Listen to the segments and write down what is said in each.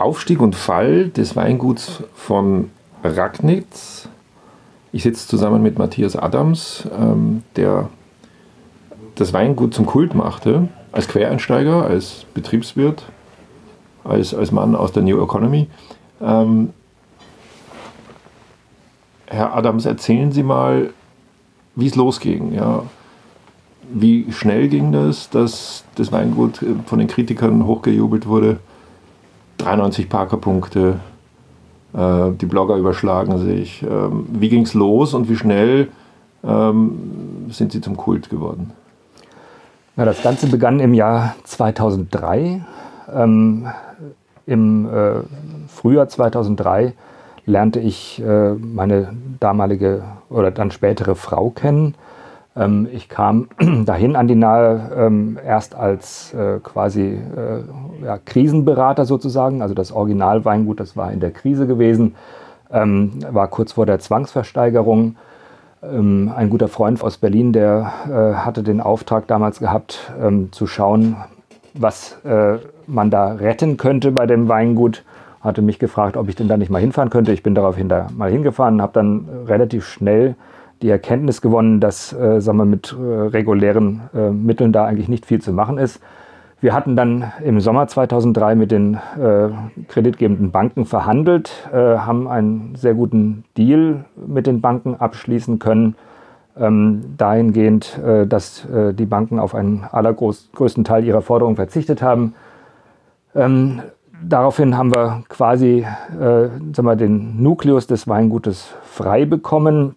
Aufstieg und Fall des Weinguts von Ragnitz. Ich sitze zusammen mit Matthias Adams, ähm, der das Weingut zum Kult machte, als Quereinsteiger, als Betriebswirt, als, als Mann aus der New Economy. Ähm, Herr Adams, erzählen Sie mal, wie es losging. Ja. Wie schnell ging das, dass das Weingut von den Kritikern hochgejubelt wurde? 93 Parkerpunkte, äh, die Blogger überschlagen sich. Ähm, wie ging es los und wie schnell ähm, sind Sie zum Kult geworden? Na, das Ganze begann im Jahr 2003. Ähm, Im äh, Frühjahr 2003 lernte ich äh, meine damalige oder dann spätere Frau kennen. Ähm, ich kam dahin an die Nahe ähm, erst als äh, quasi äh, ja, Krisenberater sozusagen. Also das Originalweingut, das war in der Krise gewesen, ähm, war kurz vor der Zwangsversteigerung. Ähm, ein guter Freund aus Berlin, der äh, hatte den Auftrag damals gehabt, ähm, zu schauen, was äh, man da retten könnte bei dem Weingut hatte mich gefragt, ob ich denn da nicht mal hinfahren könnte. Ich bin daraufhin da mal hingefahren, habe dann relativ schnell die Erkenntnis gewonnen, dass äh, sagen wir, mit äh, regulären äh, Mitteln da eigentlich nicht viel zu machen ist. Wir hatten dann im Sommer 2003 mit den äh, kreditgebenden Banken verhandelt, äh, haben einen sehr guten Deal mit den Banken abschließen können, ähm, dahingehend, äh, dass die Banken auf einen allergrößten Teil ihrer Forderungen verzichtet haben. Ähm, daraufhin haben wir quasi äh, sagen wir, den Nukleus des Weingutes frei bekommen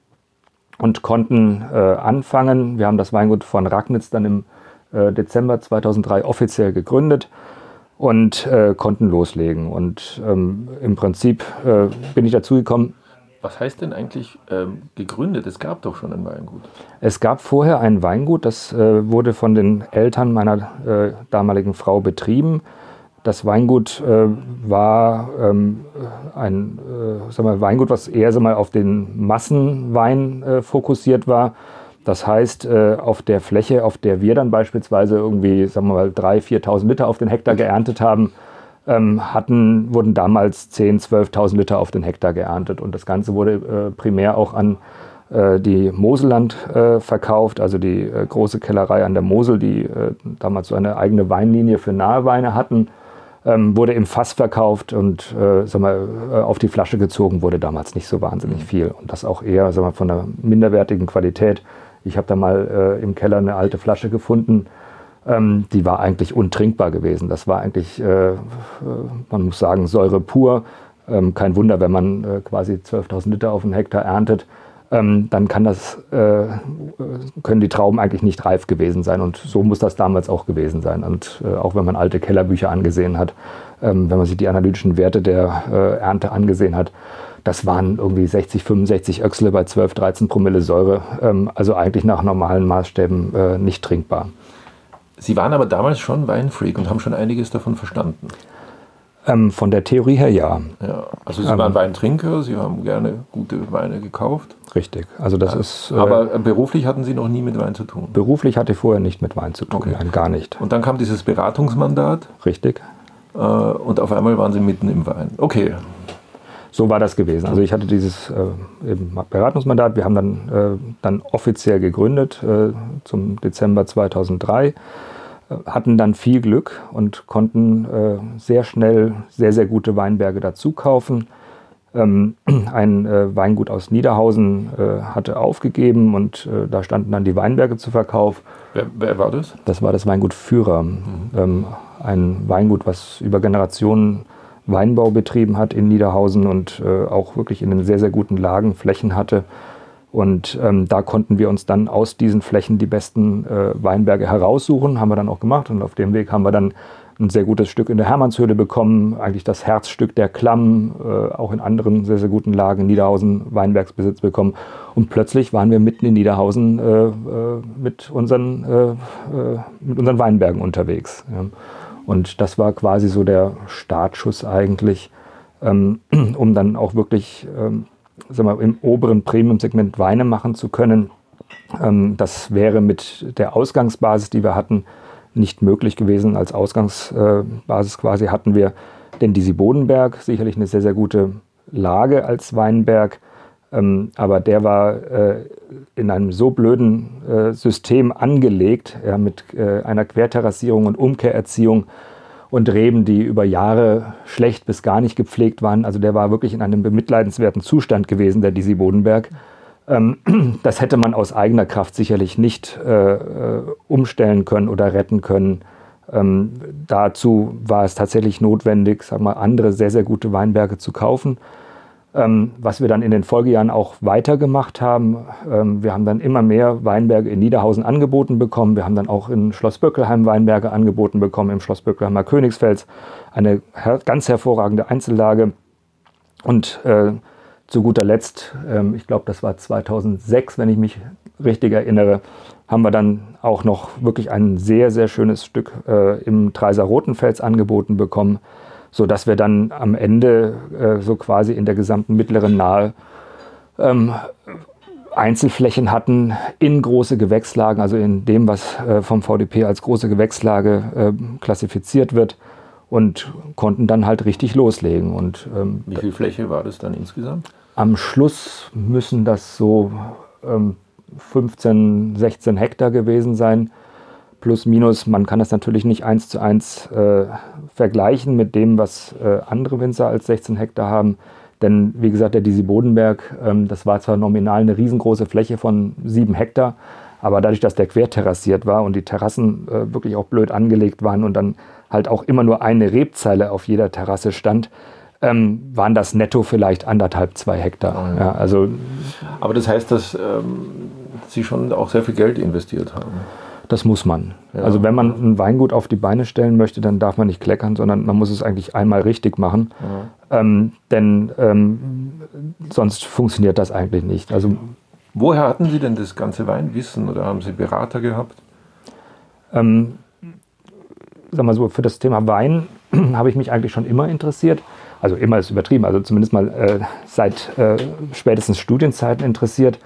und konnten äh, anfangen. Wir haben das Weingut von Ragnitz dann im äh, Dezember 2003 offiziell gegründet und äh, konnten loslegen. Und ähm, im Prinzip äh, bin ich dazu gekommen. Was heißt denn eigentlich ähm, gegründet? Es gab doch schon ein Weingut. Es gab vorher ein Weingut, das äh, wurde von den Eltern meiner damaligen Frau betrieben. Das Weingut äh, war ähm, ein äh, sag mal, Weingut, was eher sag mal, auf den Massenwein äh, fokussiert war. Das heißt, äh, auf der Fläche, auf der wir dann beispielsweise irgendwie, sagen wir mal, 3.000, 4.000 Liter auf den Hektar geerntet haben, ähm, hatten, wurden damals 10.000, 12.000 Liter auf den Hektar geerntet. Und das Ganze wurde äh, primär auch an äh, die Moselland verkauft, also die große Kellerei an der Mosel, die damals so eine eigene Weinlinie für nahe Weine hatten ähm, wurde im Fass verkauft und äh, sag mal, äh, auf die Flasche gezogen wurde damals nicht so wahnsinnig mhm. viel. Und das auch eher sag mal, von einer minderwertigen Qualität. Ich habe da mal äh, im Keller eine alte Flasche gefunden. Ähm, die war eigentlich untrinkbar gewesen. Das war eigentlich, äh, man muss sagen, Säure pur. Ähm, kein Wunder, wenn man äh, quasi 12.000 Liter auf einen Hektar erntet ähm, dann kann das, äh, können die Trauben eigentlich nicht reif gewesen sein. Und so muss das damals auch gewesen sein. Und äh, auch wenn man alte Kellerbücher angesehen hat, ähm, wenn man sich die analytischen Werte der äh, Ernte angesehen hat, das waren irgendwie 60, 65 Öchsle bei 12, 13 Promille Säure. Ähm, also eigentlich nach normalen Maßstäben äh, nicht trinkbar. Sie waren aber damals schon Weinfreak und haben schon einiges davon verstanden. Ähm, von der Theorie her ja. ja also Sie ähm, waren Weintrinker, Sie haben gerne gute Weine gekauft. Richtig. Also das ja. ist. Äh, Aber beruflich hatten Sie noch nie mit Wein zu tun? Beruflich hatte ich vorher nicht mit Wein zu tun, okay. nein, gar nicht. Und dann kam dieses Beratungsmandat. Richtig. Äh, und auf einmal waren Sie mitten im Wein. Okay. So war das gewesen. Also ich hatte dieses äh, Beratungsmandat. Wir haben dann, äh, dann offiziell gegründet äh, zum Dezember 2003 hatten dann viel Glück und konnten äh, sehr schnell sehr, sehr gute Weinberge dazu kaufen. Ähm, ein äh, Weingut aus Niederhausen äh, hatte aufgegeben und äh, da standen dann die Weinberge zu Verkauf. Wer, wer war das? Das war das Weingut Führer. Mhm. Ähm, ein Weingut, was über Generationen Weinbau betrieben hat in Niederhausen und äh, auch wirklich in den sehr, sehr guten Lagen Flächen hatte und ähm, da konnten wir uns dann aus diesen Flächen die besten äh, Weinberge heraussuchen, haben wir dann auch gemacht. Und auf dem Weg haben wir dann ein sehr gutes Stück in der Hermannshöhle bekommen, eigentlich das Herzstück der Klamm, äh, auch in anderen sehr, sehr guten Lagen Niederhausen Weinbergsbesitz bekommen. Und plötzlich waren wir mitten in Niederhausen äh, äh mit, unseren, äh, äh, mit unseren Weinbergen unterwegs. Ja. Und das war quasi so der Startschuss eigentlich, ähm, um dann auch wirklich ähm, sag mal, im oberen Premium-Segment Weine machen zu können. Ähm, das wäre mit der Ausgangsbasis, die wir hatten, nicht möglich gewesen. Als Ausgangsbasis quasi hatten wir den Disi Bodenberg, sicherlich eine sehr, sehr gute Lage als Weinberg. Ähm, aber der war äh, in einem so blöden äh, System angelegt, ja, mit äh, einer Querterrassierung und Umkehrerziehung und Reben, die über Jahre schlecht bis gar nicht gepflegt waren. Also der war wirklich in einem bemitleidenswerten Zustand gewesen, der Disi Bodenberg. Ähm, das hätte man aus eigener Kraft sicherlich nicht äh, äh, umstellen können oder retten können. Ähm, dazu war es tatsächlich notwendig, sag mal, andere sehr, sehr gute Weinberge zu kaufen. Ähm, was wir dann in den Folgejahren auch weitergemacht haben. Ähm, wir haben dann immer mehr Weinberge in Niederhausen angeboten bekommen. Wir haben dann auch in Schloss Böckelheim Weinberge angeboten bekommen, im Schloss Böckelheimer Königsfels. Eine her ganz hervorragende Einzellage. Und äh, zu guter Letzt, ähm, ich glaube, das war 2006, wenn ich mich richtig erinnere, haben wir dann auch noch wirklich ein sehr, sehr schönes Stück äh, im Treiser Rotenfels angeboten bekommen so dass wir dann am Ende äh, so quasi in der gesamten mittleren Nahe ähm, Einzelflächen hatten in große Gewächslagen, also in dem, was äh, vom VDP als große Gewächslage äh, klassifiziert wird und konnten dann halt richtig loslegen. Und, ähm, Wie viel Fläche war das dann insgesamt? Am Schluss müssen das so ähm, 15, 16 Hektar gewesen sein plus minus. Man kann das natürlich nicht eins zu eins äh, vergleichen mit dem, was äh, andere Winzer als 16 Hektar haben. Denn wie gesagt, der Disi Bodenberg, ähm, das war zwar nominal eine riesengroße Fläche von 7 Hektar, aber dadurch, dass der querterrassiert war und die Terrassen äh, wirklich auch blöd angelegt waren und dann halt auch immer nur eine Rebzeile auf jeder Terrasse stand, ähm, waren das netto vielleicht anderthalb, zwei Hektar. Oh ja. Ja, also, aber das heißt, dass ähm, Sie schon auch sehr viel Geld investiert haben. Das muss man. Ja. Also wenn man ein Weingut auf die Beine stellen möchte, dann darf man nicht kleckern, sondern man muss es eigentlich einmal richtig machen. Ja. Ähm, denn ähm, sonst funktioniert das eigentlich nicht. Also, Woher hatten Sie denn das ganze Weinwissen oder haben Sie Berater gehabt? Ähm, sag mal so, für das Thema Wein habe ich mich eigentlich schon immer interessiert. Also immer ist übertrieben, also zumindest mal äh, seit äh, spätestens Studienzeiten interessiert.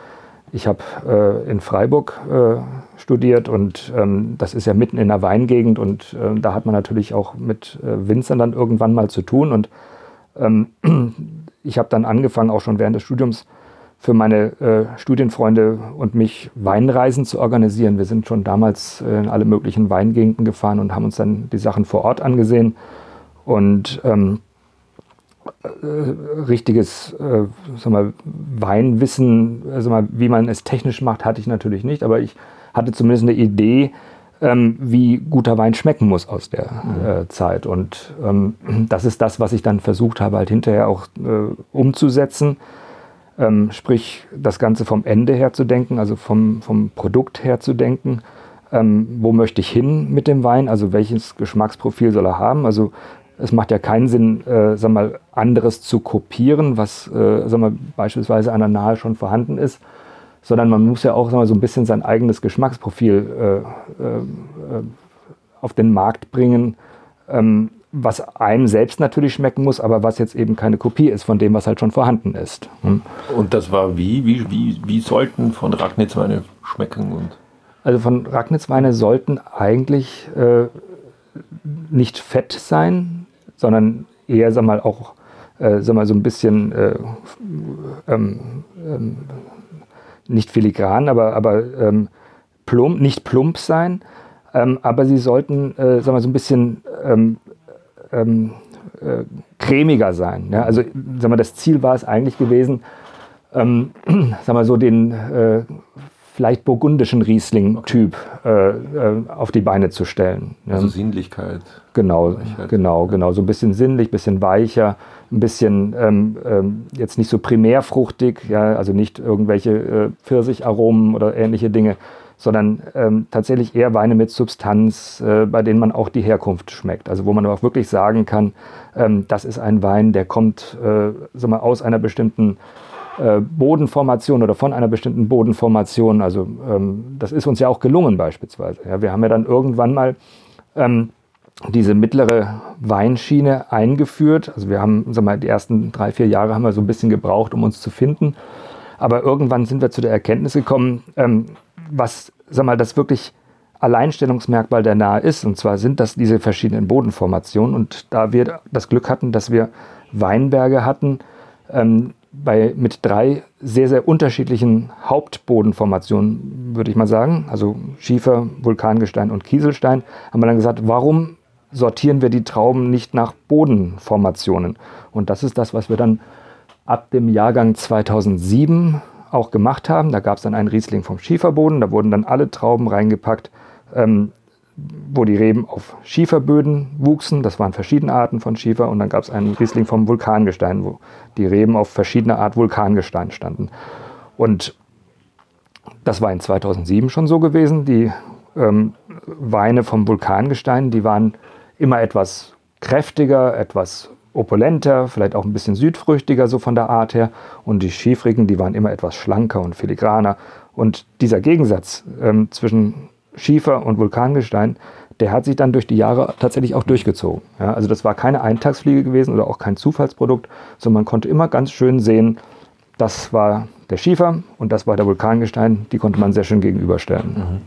Ich habe äh, in Freiburg äh, studiert und ähm, das ist ja mitten in der Weingegend und äh, da hat man natürlich auch mit äh, Winzern dann irgendwann mal zu tun und ähm, ich habe dann angefangen, auch schon während des Studiums für meine äh, Studienfreunde und mich Weinreisen zu organisieren. Wir sind schon damals äh, in alle möglichen Weingegenden gefahren und haben uns dann die Sachen vor Ort angesehen und ähm, äh, richtiges äh, sag mal, Weinwissen, sag mal, wie man es technisch macht, hatte ich natürlich nicht, aber ich hatte zumindest eine Idee, ähm, wie guter Wein schmecken muss aus der äh, Zeit. Und ähm, das ist das, was ich dann versucht habe, halt hinterher auch äh, umzusetzen. Ähm, sprich, das Ganze vom Ende her zu denken, also vom, vom Produkt her zu denken. Ähm, wo möchte ich hin mit dem Wein? Also welches Geschmacksprofil soll er haben? Also es macht ja keinen Sinn, äh, sag mal, anderes zu kopieren, was äh, sag mal, beispielsweise an der Nahe schon vorhanden ist, sondern man muss ja auch mal, so ein bisschen sein eigenes Geschmacksprofil äh, äh auf den Markt bringen, ähm, was einem selbst natürlich schmecken muss, aber was jetzt eben keine Kopie ist von dem, was halt schon vorhanden ist. Hm? Und das war wie? Wie, wie, wie sollten von Ragnitz Weine schmecken? Und also von Ragnitz Weine sollten eigentlich äh, nicht fett sein, sondern eher, sag mal, auch äh, sag mal, so ein bisschen äh, ähm, ähm, nicht filigran, aber, aber ähm, plump, nicht plump sein. Ähm, aber sie sollten, äh, sag mal, so ein bisschen ähm, ähm, äh, cremiger sein. Ja? Also, sag mal, das Ziel war es eigentlich gewesen, ähm, sag mal, so den äh, vielleicht burgundischen Riesling-Typ äh, äh, auf die Beine zu stellen. Also Sinnlichkeit. Genau, Weichheit. genau, genau. So ein bisschen sinnlich, ein bisschen weicher, ein bisschen ähm, ähm, jetzt nicht so primärfruchtig, ja, also nicht irgendwelche äh, Pfirsicharomen oder ähnliche Dinge, sondern ähm, tatsächlich eher Weine mit Substanz, äh, bei denen man auch die Herkunft schmeckt. Also wo man auch wirklich sagen kann, ähm, das ist ein Wein, der kommt äh, sag mal, aus einer bestimmten äh, Bodenformation oder von einer bestimmten Bodenformation. Also ähm, das ist uns ja auch gelungen beispielsweise. Ja, wir haben ja dann irgendwann mal ähm, diese mittlere Weinschiene eingeführt. Also wir haben, sag mal, die ersten drei, vier Jahre haben wir so ein bisschen gebraucht, um uns zu finden. Aber irgendwann sind wir zu der Erkenntnis gekommen, ähm, was, sag mal, das wirklich Alleinstellungsmerkmal der Nahe ist. Und zwar sind das diese verschiedenen Bodenformationen. Und da wir das Glück hatten, dass wir Weinberge hatten, ähm, bei, mit drei sehr, sehr unterschiedlichen Hauptbodenformationen, würde ich mal sagen, also Schiefer, Vulkangestein und Kieselstein, haben wir dann gesagt, warum sortieren wir die Trauben nicht nach Bodenformationen? Und das ist das, was wir dann ab dem Jahrgang 2007 auch gemacht haben. Da gab es dann einen Riesling vom Schieferboden, da wurden dann alle Trauben reingepackt, ähm, wo die Reben auf Schieferböden wuchsen. Das waren verschiedene Arten von Schiefer. Und dann gab es einen Riesling vom Vulkangestein, wo die Reben auf verschiedene Art Vulkangestein standen. Und das war in 2007 schon so gewesen. Die ähm, Weine vom Vulkangestein, die waren immer etwas kräftiger, etwas opulenter, vielleicht auch ein bisschen südfrüchtiger so von der Art her. Und die Schiefrigen, die waren immer etwas schlanker und filigraner. Und dieser Gegensatz ähm, zwischen Schiefer und Vulkangestein, der hat sich dann durch die Jahre tatsächlich auch durchgezogen. Ja, also das war keine Eintagsfliege gewesen oder auch kein Zufallsprodukt, sondern man konnte immer ganz schön sehen, das war der Schiefer und das war der Vulkangestein. Die konnte man sehr schön gegenüberstellen. Mhm.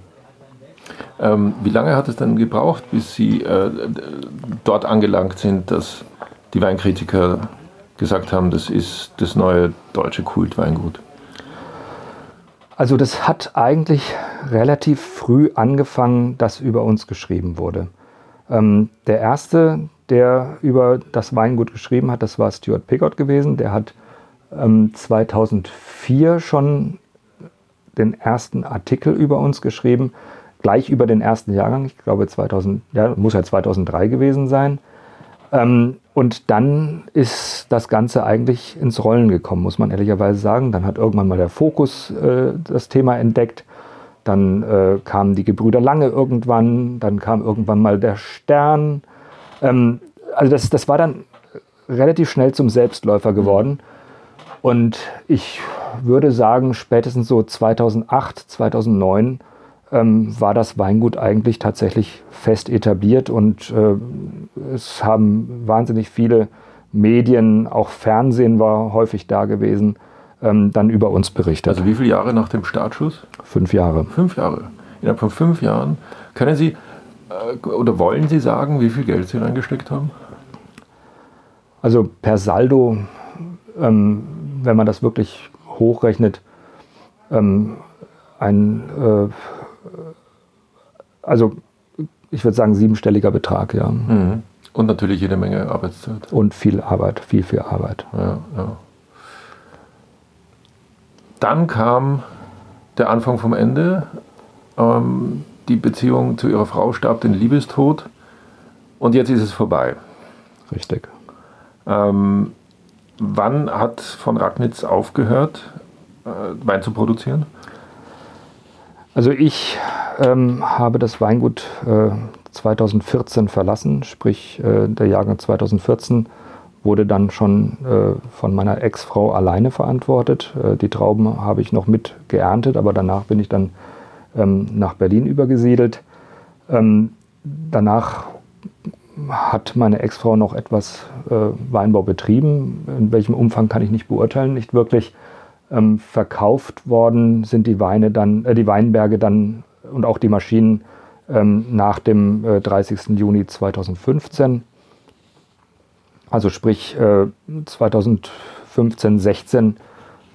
Ähm, wie lange hat es dann gebraucht, bis Sie äh, dort angelangt sind, dass die Weinkritiker gesagt haben, das ist das neue deutsche Kultweingut? Also das hat eigentlich relativ früh angefangen, dass über uns geschrieben wurde. Ähm, der erste, der über das Weingut geschrieben hat, das war Stuart Piggott gewesen. Der hat ähm, 2004 schon den ersten Artikel über uns geschrieben, gleich über den ersten Jahrgang. Ich glaube 2000, ja, muss ja 2003 gewesen sein. Ähm, und dann ist das Ganze eigentlich ins Rollen gekommen, muss man ehrlicherweise sagen. Dann hat irgendwann mal der Fokus äh, das Thema entdeckt. Dann äh, kamen die Gebrüder Lange irgendwann. Dann kam irgendwann mal der Stern. Ähm, also das, das war dann relativ schnell zum Selbstläufer geworden. Und ich würde sagen, spätestens so 2008, 2009 ähm, war das Weingut eigentlich tatsächlich fest etabliert und äh, es haben wahnsinnig viele Medien, auch Fernsehen war häufig da gewesen, ähm, dann über uns berichtet. Also wie viele Jahre nach dem Startschuss? Fünf Jahre. Fünf Jahre. Innerhalb von fünf Jahren. Können Sie äh, oder wollen Sie sagen, wie viel Geld Sie reingesteckt haben? Also per Saldo, ähm, wenn man das wirklich hochrechnet, ähm, ein äh, also ich würde sagen siebenstelliger Betrag, ja. Mhm. Und natürlich jede Menge Arbeitszeit. Und viel Arbeit, viel, viel Arbeit. Ja, ja. Dann kam der Anfang vom Ende. Ähm, die Beziehung zu ihrer Frau starb den Liebestod. Und jetzt ist es vorbei. Richtig. Ähm, wann hat von Ragnitz aufgehört, äh, Wein zu produzieren? Also ich ähm, habe das Weingut äh, 2014 verlassen, sprich äh, der Jahrgang 2014 wurde dann schon äh, von meiner Ex-Frau alleine verantwortet. Äh, die Trauben habe ich noch mit geerntet, aber danach bin ich dann ähm, nach Berlin übergesiedelt. Ähm, danach hat meine Ex-Frau noch etwas äh, Weinbau betrieben. In welchem Umfang kann ich nicht beurteilen, nicht wirklich. Ähm, verkauft worden sind die Weine dann, äh, die Weinberge dann und auch die Maschinen ähm, nach dem äh, 30. Juni 2015. Also sprich äh, 2015, 16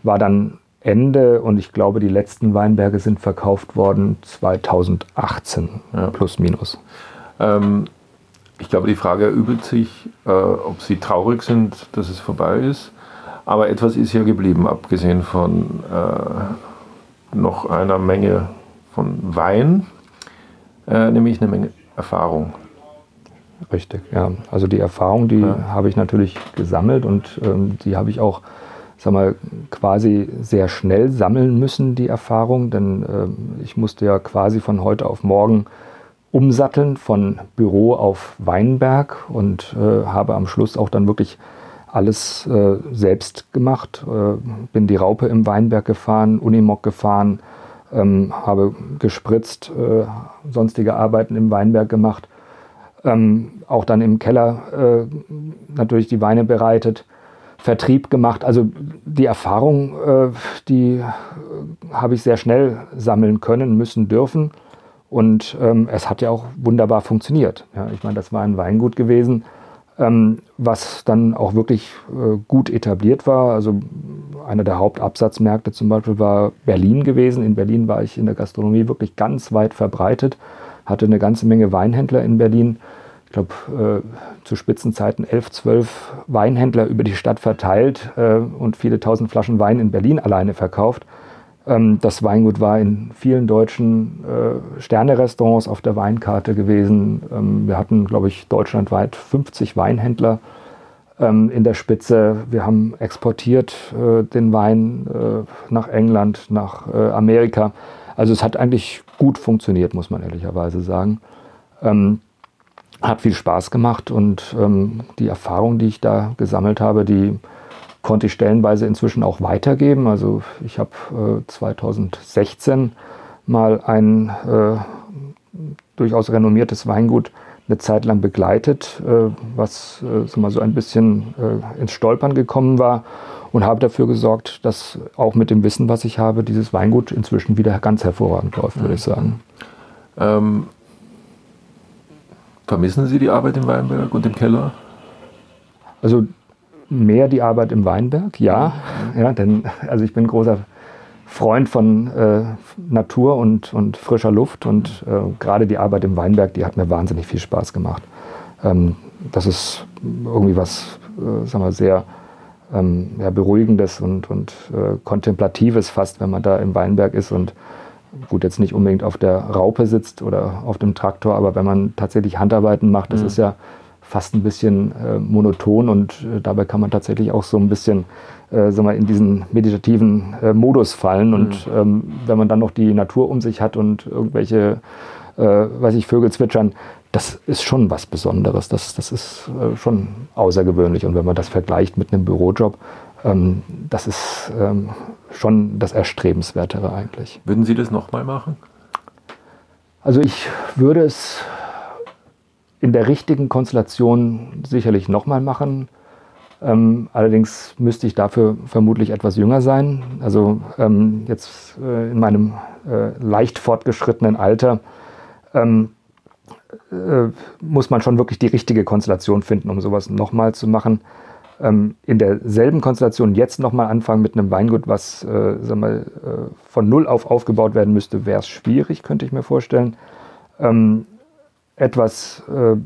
war dann Ende und ich glaube, die letzten Weinberge sind verkauft worden 2018 ja. plus minus. Ähm, ich glaube, die Frage erübt sich, äh, ob Sie traurig sind, dass es vorbei ist. Aber etwas ist ja geblieben, abgesehen von äh, noch einer Menge von Wein, äh, nämlich eine Menge Erfahrung. Richtig, ja. Also die Erfahrung, die ja. habe ich natürlich gesammelt und ähm, die habe ich auch, sag mal, quasi sehr schnell sammeln müssen, die Erfahrung, denn äh, ich musste ja quasi von heute auf morgen umsatteln von Büro auf Weinberg und äh, habe am Schluss auch dann wirklich alles äh, selbst gemacht. Äh, bin die Raupe im Weinberg gefahren, Unimog gefahren, ähm, habe gespritzt, äh, sonstige Arbeiten im Weinberg gemacht, ähm, auch dann im Keller äh, natürlich die Weine bereitet, Vertrieb gemacht. Also die Erfahrung, äh, die habe ich sehr schnell sammeln können, müssen, dürfen. Und ähm, es hat ja auch wunderbar funktioniert. Ja, ich meine, das war ein Weingut gewesen, ähm, was dann auch wirklich äh, gut etabliert war. Also einer der Hauptabsatzmärkte zum Beispiel war Berlin gewesen. In Berlin war ich in der Gastronomie wirklich ganz weit verbreitet, hatte eine ganze Menge Weinhändler in Berlin. Ich glaube, äh, zu Spitzenzeiten elf, zwölf Weinhändler über die Stadt verteilt äh, und viele tausend Flaschen Wein in Berlin alleine verkauft. Ähm, das Weingut war in vielen deutschen äh, Sterne-Restaurants auf der Weinkarte gewesen. Ähm, wir hatten, glaube ich, deutschlandweit 50 Weinhändler ähm, in der Spitze. Wir haben exportiert äh, den Wein äh, nach England, nach äh, Amerika. Also es hat eigentlich gut funktioniert, muss man ehrlicherweise sagen. Ähm, hat viel Spaß gemacht und ähm, die Erfahrung, die ich da gesammelt habe, die konnte ich stellenweise inzwischen auch weitergeben. Also ich habe äh, 2016 mal ein äh, durchaus renommiertes Weingut eine Zeit lang begleitet, äh, was äh, so, mal so ein bisschen äh, ins Stolpern gekommen war und habe dafür gesorgt, dass auch mit dem Wissen, was ich habe, dieses Weingut inzwischen wieder ganz hervorragend läuft, würde ich sagen. Ähm, vermissen Sie die Arbeit im Weinberg und im Keller? Also mehr die Arbeit im Weinberg, ja. Ja denn, also ich bin großer Freund von äh, Natur und, und frischer Luft und äh, gerade die Arbeit im Weinberg, die hat mir wahnsinnig viel Spaß gemacht. Ähm, das ist irgendwie was, äh, sagen wir, sehr ähm, ja, Beruhigendes und, und äh, Kontemplatives fast, wenn man da im Weinberg ist und gut, jetzt nicht unbedingt auf der Raupe sitzt oder auf dem Traktor, aber wenn man tatsächlich Handarbeiten macht, das mhm. ist ja fast ein bisschen äh, monoton und äh, dabei kann man tatsächlich auch so ein bisschen äh, sagen wir, in diesen meditativen äh, Modus fallen. Und mhm. ähm, wenn man dann noch die Natur um sich hat und irgendwelche, äh, weiß ich, Vögel zwitschern, das ist schon was Besonderes. Das, das ist äh, schon außergewöhnlich. Und wenn man das vergleicht mit einem Bürojob, ähm, das ist ähm, schon das Erstrebenswertere eigentlich. Würden Sie das nochmal machen? Also ich würde es in der richtigen Konstellation sicherlich nochmal machen. Ähm, allerdings müsste ich dafür vermutlich etwas jünger sein. Also ähm, jetzt äh, in meinem äh, leicht fortgeschrittenen Alter ähm, äh, muss man schon wirklich die richtige Konstellation finden, um sowas nochmal zu machen. Ähm, in derselben Konstellation jetzt nochmal anfangen mit einem Weingut, was äh, sag mal, äh, von null auf aufgebaut werden müsste, wäre es schwierig, könnte ich mir vorstellen. Ähm, etwas äh,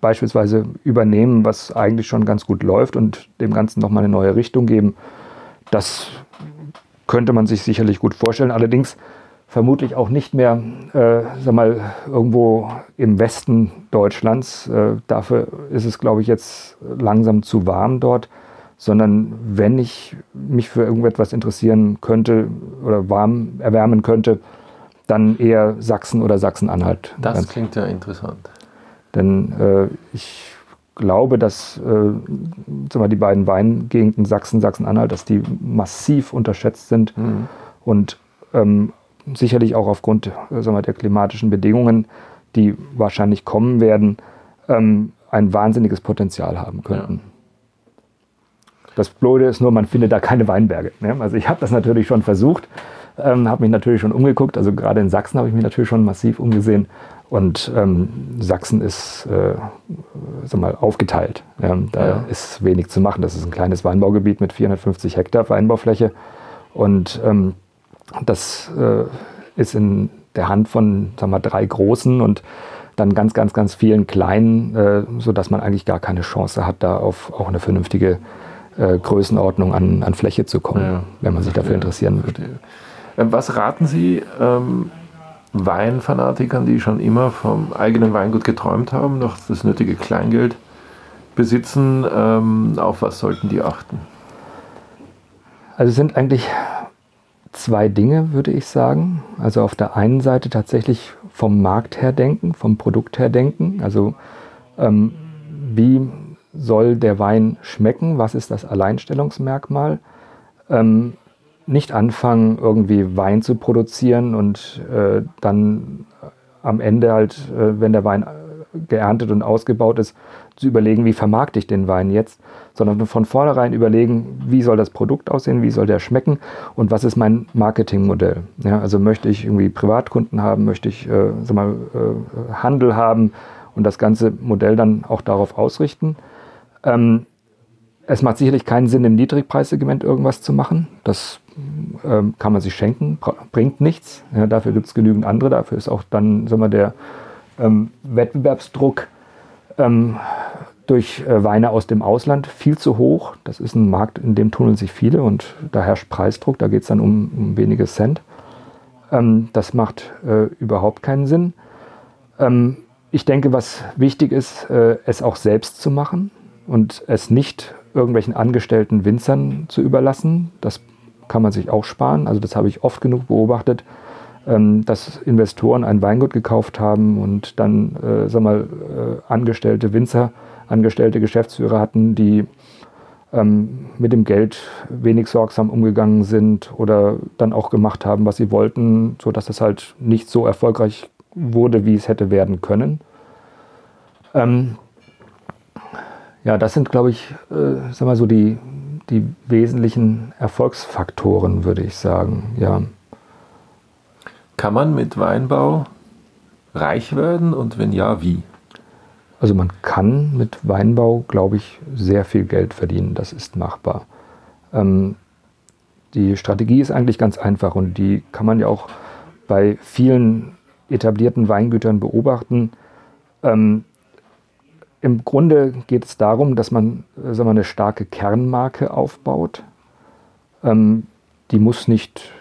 beispielsweise übernehmen, was eigentlich schon ganz gut läuft und dem Ganzen nochmal eine neue Richtung geben. Das könnte man sich sicherlich gut vorstellen. Allerdings vermutlich auch nicht mehr, äh, sag mal, irgendwo im Westen Deutschlands. Äh, dafür ist es, glaube ich, jetzt langsam zu warm dort. Sondern wenn ich mich für irgendetwas interessieren könnte oder warm erwärmen könnte, dann eher Sachsen oder Sachsen-Anhalt. Das klingt ja interessant. Denn äh, ich glaube, dass äh, die beiden Weingegenden Sachsen, Sachsen-Anhalt, dass die massiv unterschätzt sind mhm. und ähm, sicherlich auch aufgrund äh, mal, der klimatischen Bedingungen, die wahrscheinlich kommen werden, ähm, ein wahnsinniges Potenzial haben könnten. Ja. Das Blöde ist nur, man findet da keine Weinberge. Ne? Also ich habe das natürlich schon versucht, ähm, habe mich natürlich schon umgeguckt. Also gerade in Sachsen habe ich mich natürlich schon massiv umgesehen. Und ähm, Sachsen ist äh, sag mal, aufgeteilt. Ja, da ja. ist wenig zu machen. Das ist ein kleines Weinbaugebiet mit 450 Hektar Weinbaufläche. Und ähm, das äh, ist in der Hand von sag mal, drei großen und dann ganz, ganz, ganz vielen kleinen, äh, sodass man eigentlich gar keine Chance hat, da auf auch eine vernünftige äh, Größenordnung an, an Fläche zu kommen, ja. wenn man sich dafür interessieren würde. Ähm, was raten Sie ähm, Weinfanatikern, die schon immer vom eigenen Weingut geträumt haben, noch das nötige Kleingeld besitzen? Ähm, auf was sollten die achten? Also es sind eigentlich zwei Dinge, würde ich sagen. Also auf der einen Seite tatsächlich vom Markt her denken, vom Produkt her denken. Also ähm, wie soll der Wein schmecken? Was ist das Alleinstellungsmerkmal? Ähm, nicht anfangen, irgendwie Wein zu produzieren und äh, dann am Ende halt, äh, wenn der Wein geerntet und ausgebaut ist, zu überlegen, wie vermarkte ich den Wein jetzt, sondern von vornherein überlegen, wie soll das Produkt aussehen, wie soll der schmecken und was ist mein Marketingmodell. Ja, also möchte ich irgendwie Privatkunden haben, möchte ich äh, sag mal, äh, Handel haben und das ganze Modell dann auch darauf ausrichten. Ähm, es macht sicherlich keinen Sinn, im Niedrigpreissegment irgendwas zu machen. Das ähm, kann man sich schenken, bringt nichts. Ja, dafür gibt es genügend andere. Dafür ist auch dann sagen wir, der ähm, Wettbewerbsdruck ähm, durch äh, Weine aus dem Ausland viel zu hoch. Das ist ein Markt, in dem tunneln sich viele und da herrscht Preisdruck. Da geht es dann um, um, wenige Cent. Ähm, das macht äh, überhaupt keinen Sinn. Ähm, ich denke, was wichtig ist, äh, es auch selbst zu machen und es nicht irgendwelchen angestellten Winzern zu überlassen. Das kann man sich auch sparen. Also das habe ich oft genug beobachtet, ähm, dass Investoren ein Weingut gekauft haben und dann, äh, sag mal, äh, angestellte Winzer, angestellte Geschäftsführer hatten, die ähm, mit dem Geld wenig sorgsam umgegangen sind oder dann auch gemacht haben, was sie wollten, sodass es halt nicht so erfolgreich wurde, wie es hätte werden können. Ähm, ja, das sind, glaube ich, äh, sag mal so die, die wesentlichen Erfolgsfaktoren, würde ich sagen. Ja. Kann man mit Weinbau reich werden und wenn ja, wie? Also man kann mit Weinbau, glaube ich, sehr viel Geld verdienen. Das ist machbar. Ähm, die Strategie ist eigentlich ganz einfach und die kann man ja auch bei vielen etablierten Weingütern beobachten. Ähm, im Grunde geht es darum, dass man äh, sagen wir, eine starke Kernmarke aufbaut. Ähm, die muss nicht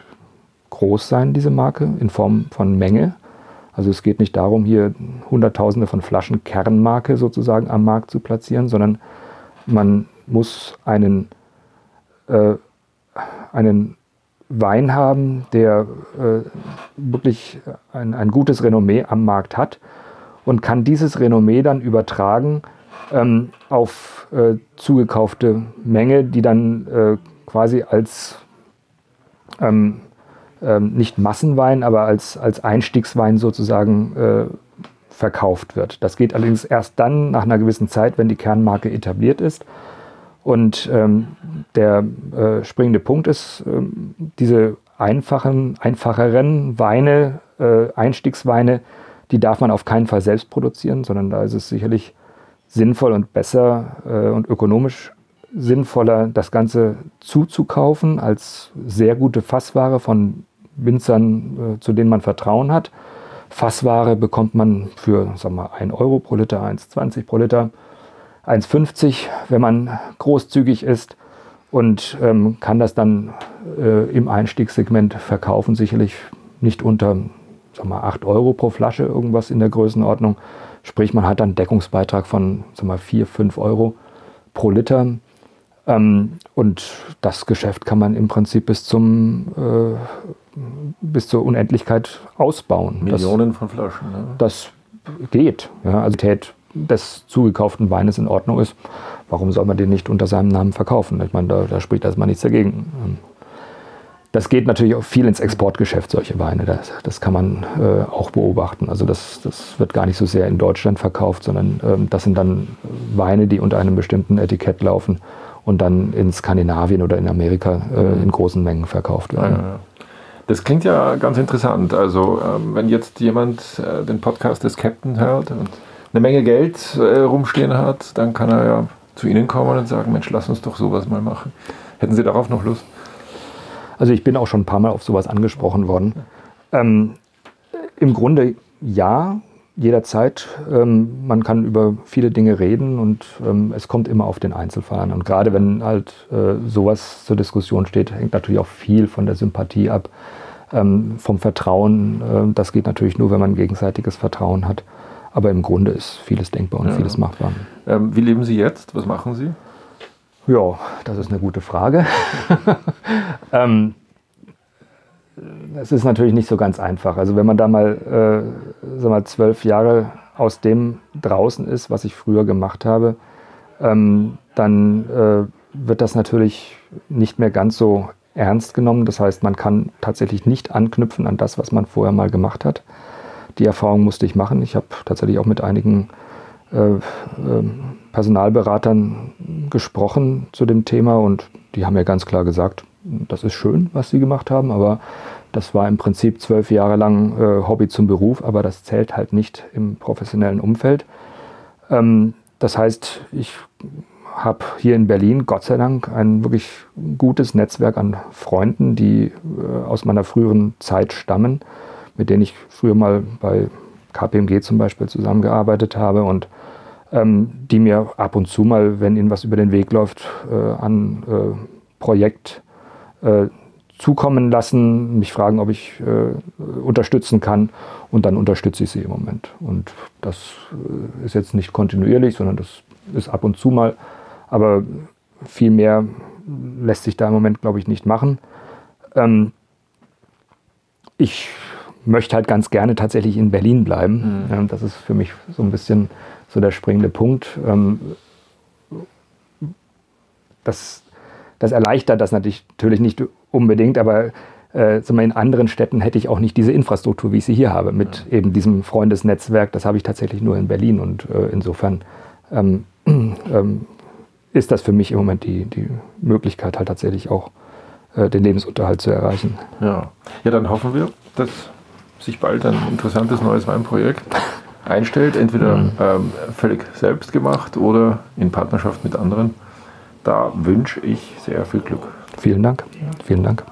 groß sein, diese Marke, in Form von Menge. Also es geht nicht darum, hier Hunderttausende von Flaschen Kernmarke sozusagen am Markt zu platzieren, sondern man muss einen, äh, einen Wein haben, der äh, wirklich ein, ein gutes Renommee am Markt hat und kann dieses Renommee dann übertragen ähm, auf äh, zugekaufte Menge, die dann äh, quasi als ähm, ähm, nicht Massenwein, aber als, als Einstiegswein sozusagen äh, verkauft wird. Das geht allerdings erst dann nach einer gewissen Zeit, wenn die Kernmarke etabliert ist. Und ähm, der äh, springende Punkt ist, ähm, diese einfachen, einfacheren Weine, äh, Einstiegsweine, die darf man auf keinen Fall selbst produzieren, sondern da ist es sicherlich sinnvoll und besser äh, und ökonomisch sinnvoller, das Ganze zuzukaufen als sehr gute Fassware von Winzern, äh, zu denen man Vertrauen hat. Fassware bekommt man für sagen wir, 1 Euro pro Liter, 1,20 pro Liter, 1,50, wenn man großzügig ist und ähm, kann das dann äh, im Einstiegssegment verkaufen, sicherlich nicht unter sag mal, 8 Euro pro Flasche, irgendwas in der Größenordnung. Sprich, man hat dann einen Deckungsbeitrag von sag mal, 4, 5 Euro pro Liter. Ähm, und das Geschäft kann man im Prinzip bis, zum, äh, bis zur Unendlichkeit ausbauen. Millionen das, von Flaschen. Ne? Das geht. Ja, also die Tät des zugekauften Weines in Ordnung ist, warum soll man den nicht unter seinem Namen verkaufen? Ich meine, da, da spricht erstmal nichts dagegen. Das geht natürlich auch viel ins Exportgeschäft, solche Weine. Das, das kann man äh, auch beobachten. Also das, das wird gar nicht so sehr in Deutschland verkauft, sondern ähm, das sind dann Weine, die unter einem bestimmten Etikett laufen und dann in Skandinavien oder in Amerika äh, in großen Mengen verkauft werden. Das klingt ja ganz interessant. Also ähm, wenn jetzt jemand äh, den Podcast des Captain hört und eine Menge Geld äh, rumstehen hat, dann kann er ja zu Ihnen kommen und sagen, Mensch, lass uns doch sowas mal machen. Hätten Sie darauf noch Lust? Also ich bin auch schon ein paar Mal auf sowas angesprochen worden. Ähm, Im Grunde ja, jederzeit. Ähm, man kann über viele Dinge reden und ähm, es kommt immer auf den Einzelfall an. Und gerade wenn halt äh, sowas zur Diskussion steht, hängt natürlich auch viel von der Sympathie ab, ähm, vom Vertrauen. Äh, das geht natürlich nur, wenn man gegenseitiges Vertrauen hat. Aber im Grunde ist vieles denkbar und ja. vieles machbar. Ähm, wie leben Sie jetzt? Was machen Sie? Ja, das ist eine gute Frage. ähm, es ist natürlich nicht so ganz einfach. Also wenn man da mal, äh, sag mal zwölf Jahre aus dem draußen ist, was ich früher gemacht habe, ähm, dann äh, wird das natürlich nicht mehr ganz so ernst genommen. Das heißt, man kann tatsächlich nicht anknüpfen an das, was man vorher mal gemacht hat. Die Erfahrung musste ich machen. Ich habe tatsächlich auch mit einigen Personalberatern gesprochen zu dem Thema und die haben mir ganz klar gesagt, das ist schön, was sie gemacht haben, aber das war im Prinzip zwölf Jahre lang äh, Hobby zum Beruf, aber das zählt halt nicht im professionellen Umfeld. Ähm, das heißt, ich habe hier in Berlin Gott sei Dank ein wirklich gutes Netzwerk an Freunden, die äh, aus meiner früheren Zeit stammen, mit denen ich früher mal bei KPMG zum Beispiel zusammengearbeitet habe und ähm, die mir ab und zu mal, wenn ihnen was über den Weg läuft, äh, an äh, Projekt äh, zukommen lassen, mich fragen, ob ich äh, unterstützen kann und dann unterstütze ich sie im Moment. Und das äh, ist jetzt nicht kontinuierlich, sondern das ist ab und zu mal, aber viel mehr lässt sich da im Moment, glaube ich, nicht machen. Ähm, ich möchte halt ganz gerne tatsächlich in Berlin bleiben. Mhm. das ist für mich so ein bisschen so der springende Punkt. Ähm, das, das erleichtert das natürlich, natürlich nicht unbedingt, aber äh, in anderen Städten hätte ich auch nicht diese Infrastruktur, wie ich sie hier habe, mit ja. eben diesem Freundesnetzwerk. Das habe ich tatsächlich nur in Berlin und äh, insofern ähm, ähm, ist das für mich im Moment die, die Möglichkeit, halt tatsächlich auch äh, den Lebensunterhalt zu erreichen. Ja. ja, dann hoffen wir, dass sich bald ein interessantes neues Weinprojekt einstellt, entweder mhm. ähm, völlig selbst gemacht oder in Partnerschaft mit anderen. Da wünsche ich sehr viel Glück. Vielen Dank. Vielen Dank.